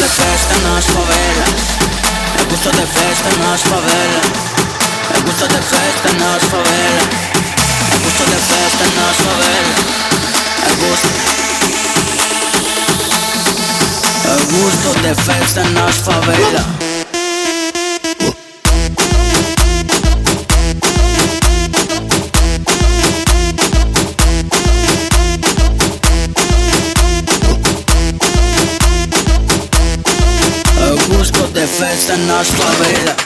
nas favelas É gusto de festa nas favelas É gusto de festa nas favelas É gusto de festa nas favelas É gusto. É gusto de festa nas favelas festa na sua vida.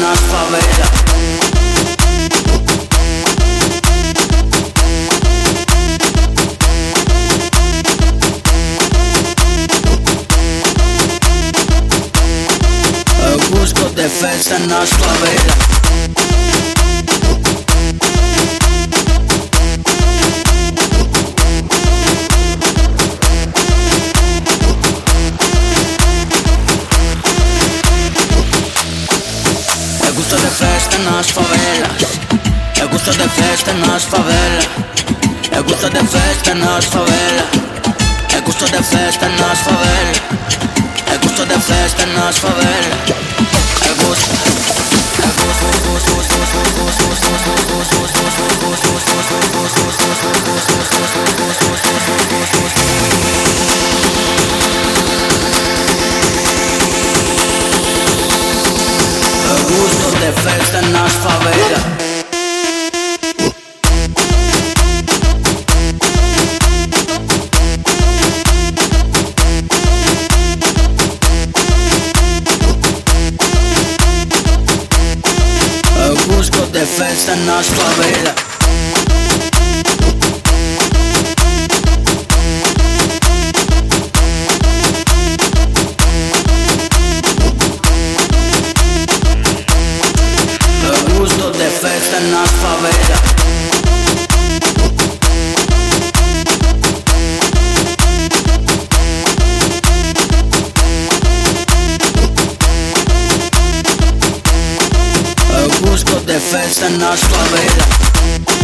Na sua de festa nas favelas Eu gosto de festa nas favelas Eu gosto de festa nas favelas Eu gosto de festa nas favelas Eu gosto de festa nas favelas Eu gosto de festa nas favelas festa nas favelas festa nas favelas esta analfabeta Eu busco de festa na sua